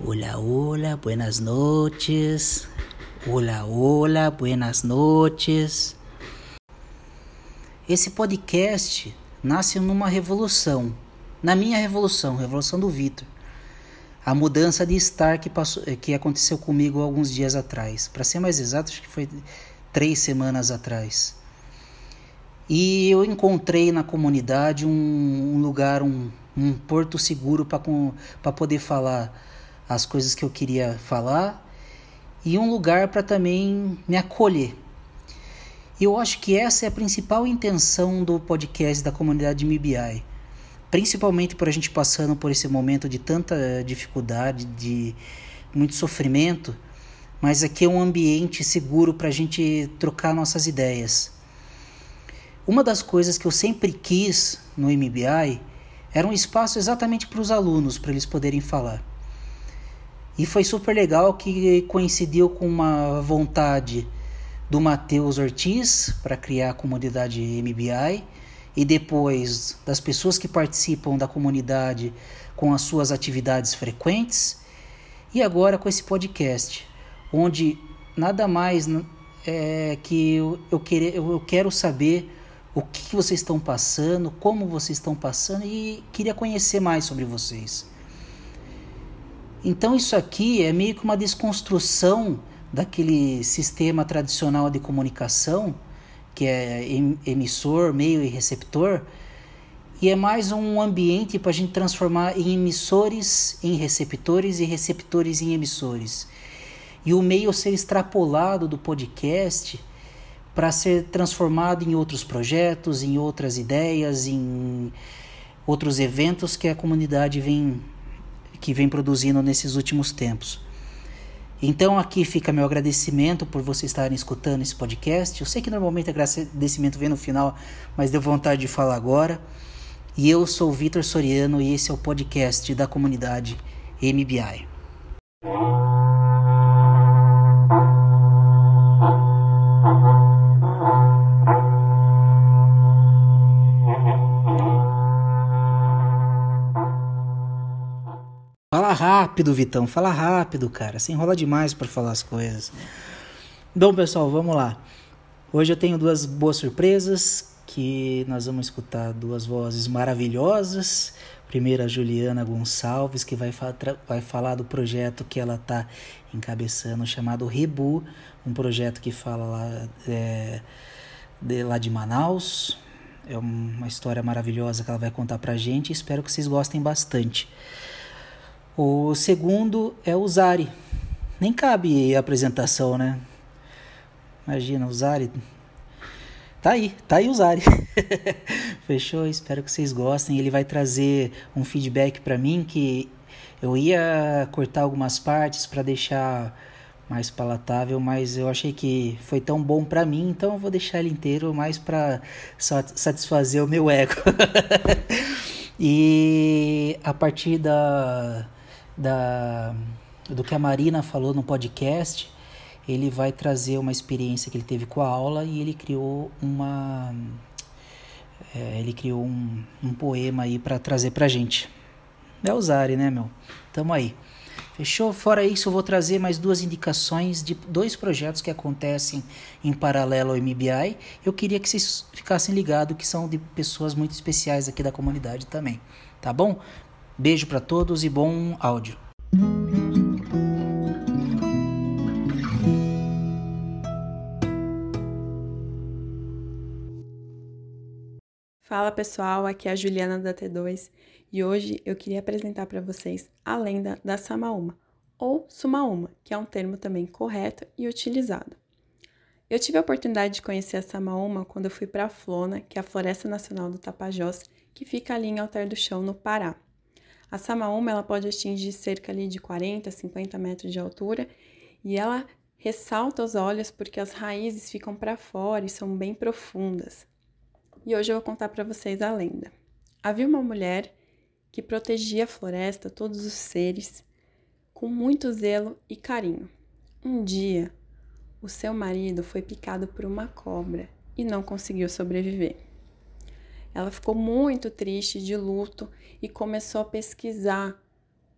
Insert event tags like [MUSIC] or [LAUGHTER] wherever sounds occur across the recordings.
Hola, hola, buenas noches. Hola, hola, buenas noches. Esse podcast nasce numa revolução, na minha revolução, revolução do Vitor. A mudança de estar que, passou, que aconteceu comigo alguns dias atrás. Para ser mais exato, acho que foi três semanas atrás. E eu encontrei na comunidade um, um lugar, um, um porto seguro para poder falar as coisas que eu queria falar e um lugar para também me acolher. Eu acho que essa é a principal intenção do podcast da comunidade MBI. Principalmente por a gente passando por esse momento de tanta dificuldade, de muito sofrimento, mas aqui é um ambiente seguro para a gente trocar nossas ideias. Uma das coisas que eu sempre quis no MBI era um espaço exatamente para os alunos, para eles poderem falar. E foi super legal que coincidiu com uma vontade do Matheus Ortiz para criar a comunidade MBI e depois das pessoas que participam da comunidade com as suas atividades frequentes e agora com esse podcast, onde nada mais é que eu, eu, querer, eu quero saber o que vocês estão passando, como vocês estão passando e queria conhecer mais sobre vocês. Então isso aqui é meio que uma desconstrução daquele sistema tradicional de comunicação, que é emissor, meio e receptor, e é mais um ambiente para a gente transformar em emissores em receptores e receptores em emissores. E o meio ser extrapolado do podcast para ser transformado em outros projetos, em outras ideias, em outros eventos que a comunidade vem que vem produzindo nesses últimos tempos. Então aqui fica meu agradecimento por vocês estarem escutando esse podcast. Eu sei que normalmente agradecimento vem no final, mas deu vontade de falar agora. E eu sou o Vitor Soriano e esse é o podcast da comunidade MBI. Rápido, Vitão. Fala rápido, cara. Você enrola demais para falar as coisas. Bom, pessoal, vamos lá. Hoje eu tenho duas boas surpresas que nós vamos escutar duas vozes maravilhosas. Primeiro a Juliana Gonçalves, que vai, fa vai falar do projeto que ela está encabeçando, chamado Rebu, um projeto que fala lá, é, de, lá de Manaus. É uma história maravilhosa que ela vai contar pra gente. Espero que vocês gostem bastante. O segundo é o Zari. Nem cabe a apresentação, né? Imagina, o Zari. Tá aí, tá aí o Zari. [LAUGHS] Fechou? Espero que vocês gostem. Ele vai trazer um feedback para mim que eu ia cortar algumas partes para deixar mais palatável, mas eu achei que foi tão bom para mim, então eu vou deixar ele inteiro mais para satisfazer o meu ego. [LAUGHS] e a partir da da, do que a Marina falou no podcast, ele vai trazer uma experiência que ele teve com a aula e ele criou uma é, ele criou um, um poema aí para trazer pra gente. É Zari, né, meu? Tamo aí. Fechou? Fora isso, eu vou trazer mais duas indicações de dois projetos que acontecem em paralelo ao MBI. Eu queria que vocês ficassem ligados que são de pessoas muito especiais aqui da comunidade também. Tá bom? Beijo para todos e bom áudio. Fala pessoal, aqui é a Juliana da T2 e hoje eu queria apresentar para vocês a lenda da Samaúma, ou Sumaúma, que é um termo também correto e utilizado. Eu tive a oportunidade de conhecer a Samaúma quando eu fui para a Flona, que é a Floresta Nacional do Tapajós, que fica ali em Alter do Chão, no Pará. A samaúma ela pode atingir cerca ali de 40, 50 metros de altura e ela ressalta os olhos porque as raízes ficam para fora e são bem profundas. E hoje eu vou contar para vocês a lenda. Havia uma mulher que protegia a floresta, todos os seres, com muito zelo e carinho. Um dia, o seu marido foi picado por uma cobra e não conseguiu sobreviver. Ela ficou muito triste, de luto, e começou a pesquisar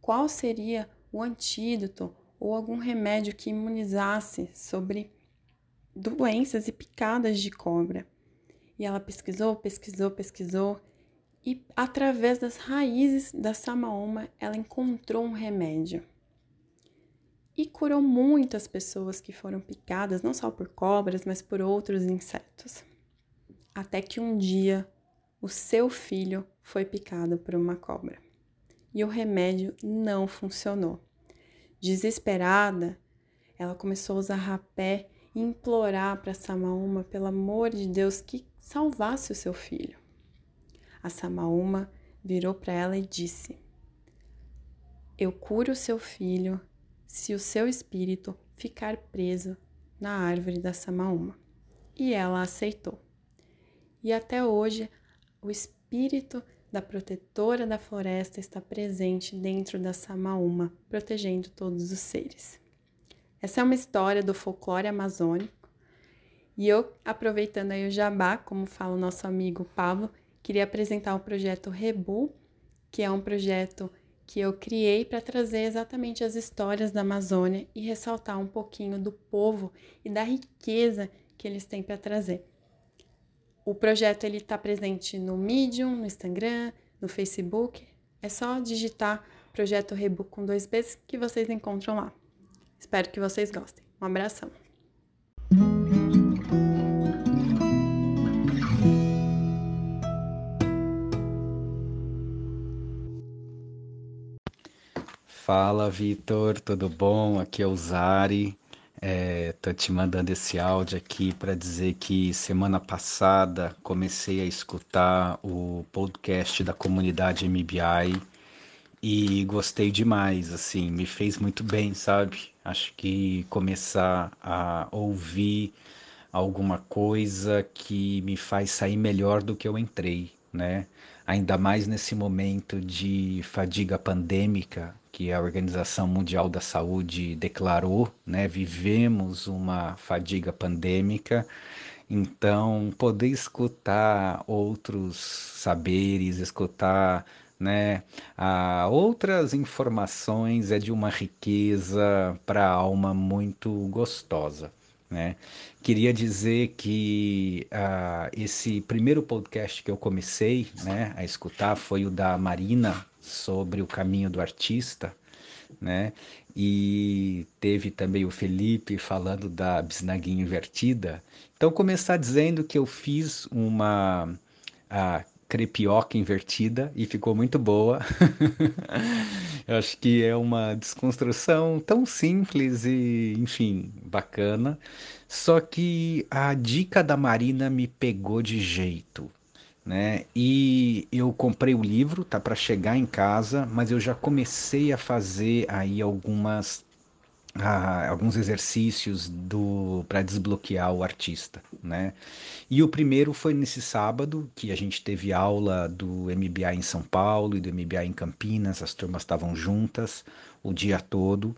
qual seria o antídoto ou algum remédio que imunizasse sobre doenças e picadas de cobra. E ela pesquisou, pesquisou, pesquisou e através das raízes da samaoma ela encontrou um remédio. E curou muitas pessoas que foram picadas não só por cobras, mas por outros insetos. Até que um dia o seu filho foi picado por uma cobra. E o remédio não funcionou. Desesperada, ela começou a usar rapé e implorar para Samaúma, pelo amor de Deus, que salvasse o seu filho. A Samaúma virou para ela e disse: Eu curo o seu filho se o seu espírito ficar preso na árvore da Samaúma. E ela aceitou. E até hoje, o espírito da protetora da floresta está presente dentro da Samaúma, protegendo todos os seres. Essa é uma história do folclore amazônico. E eu, aproveitando aí o jabá, como fala o nosso amigo Pablo, queria apresentar o projeto Rebu, que é um projeto que eu criei para trazer exatamente as histórias da Amazônia e ressaltar um pouquinho do povo e da riqueza que eles têm para trazer. O projeto ele está presente no Medium, no Instagram, no Facebook. É só digitar Projeto Rebu com dois Bs que vocês encontram lá. Espero que vocês gostem. Um abração. Fala, Vitor, tudo bom? Aqui é o Zari. É, tô te mandando esse áudio aqui para dizer que semana passada comecei a escutar o podcast da comunidade MBI e gostei demais, assim, me fez muito bem, sabe? Acho que começar a ouvir alguma coisa que me faz sair melhor do que eu entrei, né? Ainda mais nesse momento de fadiga pandêmica que a Organização Mundial da Saúde declarou, né? Vivemos uma fadiga pandêmica. Então, poder escutar outros saberes, escutar né? Ah, outras informações é de uma riqueza para a alma muito gostosa. Né? Queria dizer que ah, esse primeiro podcast que eu comecei né, a escutar foi o da Marina sobre o caminho do artista, né? E teve também o Felipe falando da bisnaguinha invertida. Então começar dizendo que eu fiz uma a crepioca invertida e ficou muito boa. [LAUGHS] Eu acho que é uma desconstrução tão simples e, enfim, bacana. Só que a dica da Marina me pegou de jeito, né? E eu comprei o livro, tá para chegar em casa, mas eu já comecei a fazer aí algumas ah, alguns exercícios do para desbloquear o artista, né? E o primeiro foi nesse sábado que a gente teve aula do MBA em São Paulo e do MBA em Campinas, as turmas estavam juntas o dia todo.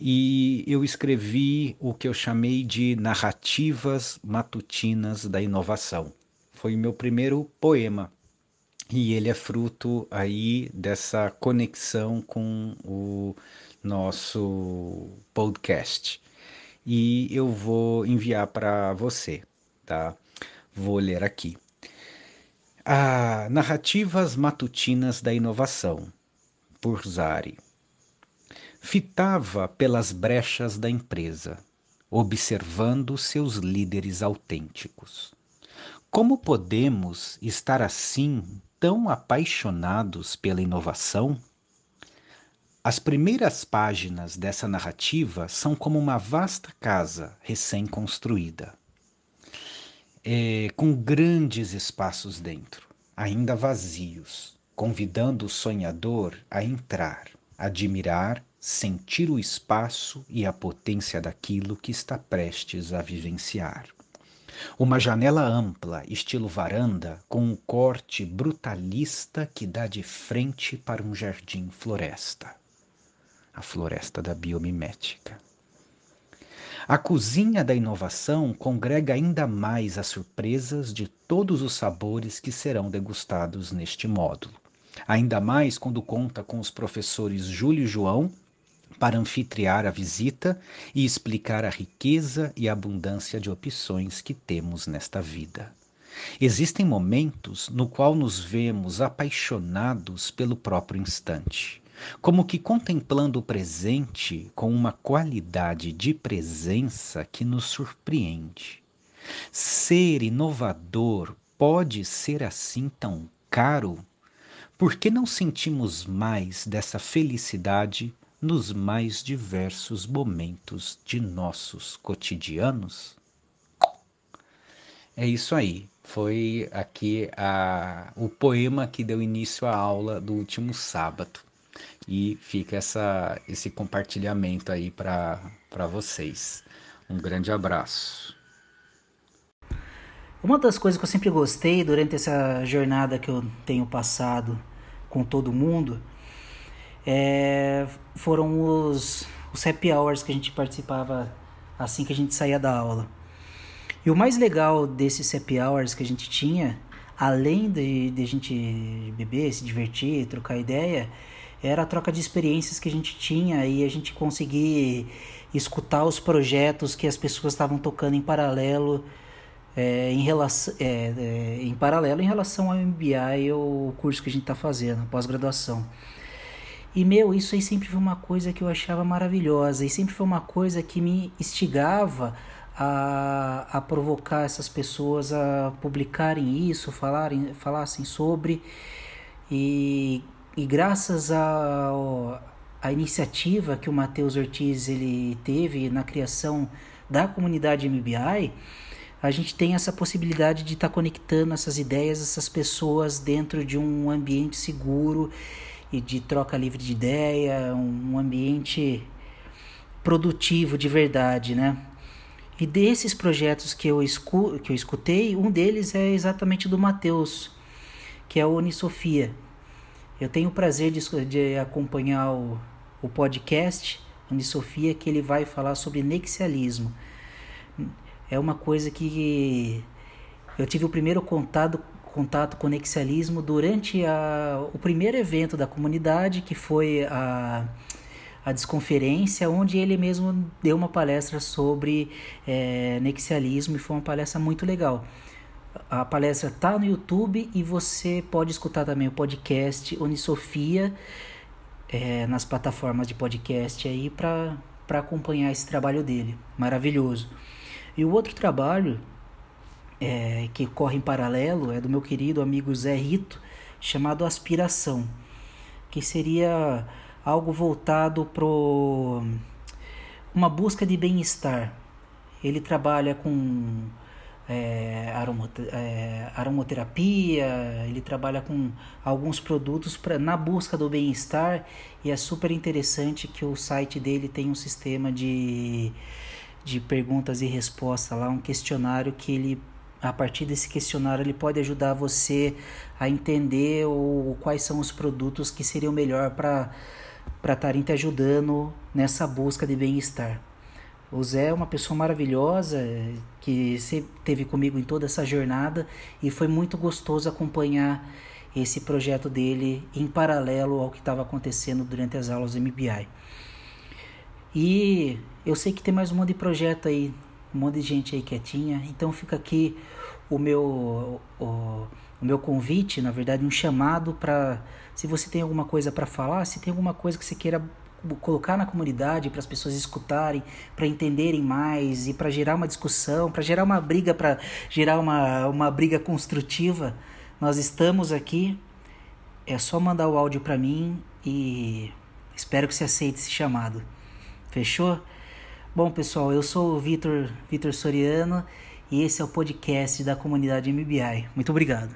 E eu escrevi o que eu chamei de narrativas matutinas da inovação. Foi o meu primeiro poema. E ele é fruto aí dessa conexão com o nosso podcast. E eu vou enviar para você, tá? Vou ler aqui. Ah, Narrativas Matutinas da Inovação, por Zari. Fitava pelas brechas da empresa, observando seus líderes autênticos. Como podemos estar assim tão apaixonados pela inovação? As primeiras páginas dessa narrativa são como uma vasta casa recém-construída, é, com grandes espaços dentro, ainda vazios, convidando o sonhador a entrar, admirar, sentir o espaço e a potência daquilo que está prestes a vivenciar. Uma janela ampla, estilo varanda, com um corte brutalista que dá de frente para um jardim floresta a floresta da biomimética. A cozinha da inovação congrega ainda mais as surpresas de todos os sabores que serão degustados neste módulo. Ainda mais quando conta com os professores Júlio e João, para anfitriar a visita e explicar a riqueza e abundância de opções que temos nesta vida. Existem momentos no qual nos vemos apaixonados pelo próprio instante, como que contemplando o presente com uma qualidade de presença que nos surpreende. Ser inovador pode ser assim tão caro? Por que não sentimos mais dessa felicidade nos mais diversos momentos de nossos cotidianos? É isso aí. Foi aqui a, o poema que deu início à aula do último sábado. E fica essa, esse compartilhamento aí para vocês. Um grande abraço. Uma das coisas que eu sempre gostei durante essa jornada que eu tenho passado com todo mundo é, foram os, os happy hours que a gente participava assim que a gente saía da aula. E o mais legal desses happy hours que a gente tinha, além de, de a gente beber, se divertir, trocar ideia, era a troca de experiências que a gente tinha e a gente conseguir escutar os projetos que as pessoas estavam tocando em paralelo é, em, relação, é, é, em paralelo em relação ao MBA o curso que a gente está fazendo, pós-graduação. E, meu, isso aí sempre foi uma coisa que eu achava maravilhosa e sempre foi uma coisa que me instigava a, a provocar essas pessoas a publicarem isso, falarem, falassem sobre. E, e graças a, a iniciativa que o Matheus Ortiz ele teve na criação da comunidade MBI, a gente tem essa possibilidade de estar tá conectando essas ideias, essas pessoas dentro de um ambiente seguro e de troca livre de ideia, um ambiente produtivo de verdade, né? E desses projetos que eu, escu que eu escutei, um deles é exatamente do Matheus, que é o Unisofia. Eu tenho o prazer de, de acompanhar o, o podcast Unisofia, que ele vai falar sobre nexialismo é uma coisa que eu tive o primeiro contato contato com o nexialismo durante a, o primeiro evento da comunidade, que foi a, a desconferência, onde ele mesmo deu uma palestra sobre é, nexialismo e foi uma palestra muito legal. A palestra está no YouTube e você pode escutar também o podcast Unisofia é, nas plataformas de podcast aí para acompanhar esse trabalho dele. Maravilhoso. E o outro trabalho é, que corre em paralelo é do meu querido amigo Zé Rito, chamado Aspiração, que seria algo voltado para uma busca de bem-estar. Ele trabalha com é, é, aromoterapia, ele trabalha com alguns produtos pra, na busca do bem-estar e é super interessante que o site dele tem um sistema de de perguntas e respostas lá, um questionário que ele a partir desse questionário ele pode ajudar você a entender o, quais são os produtos que seriam melhor para estarem te ajudando nessa busca de bem-estar. O Zé é uma pessoa maravilhosa que esteve comigo em toda essa jornada e foi muito gostoso acompanhar esse projeto dele em paralelo ao que estava acontecendo durante as aulas MBI. E eu sei que tem mais um monte de projeto aí, um monte de gente aí quietinha. Então fica aqui o meu o, o meu convite, na verdade, um chamado para se você tem alguma coisa para falar, se tem alguma coisa que você queira colocar na comunidade para as pessoas escutarem, para entenderem mais e para gerar uma discussão, para gerar uma briga, para gerar uma, uma briga construtiva, nós estamos aqui. É só mandar o áudio para mim e espero que você aceite esse chamado. Fechou? Bom, pessoal, eu sou o Vitor, Vitor Soriano e esse é o podcast da comunidade MBI. Muito obrigado.